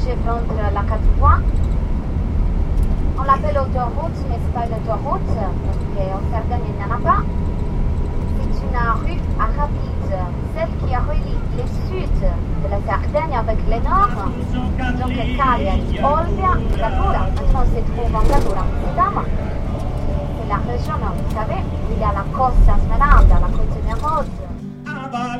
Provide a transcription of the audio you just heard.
trajet entre la quatre voies. On l'appelle autoroute, mais c'est pas une autoroute, parce qu'en Sardaigne, il n'y en a pas. C'est une rue rapide, celle qui relie le sud de la Sardaigne avec le nord. Donc Cagliari, Olbia, Gardura. Maintenant, on se trouve en Gardura, Amsterdam. C'est la région, hein, vous savez, où il y a la Costa Smeralda, la côte émeraude. Ah,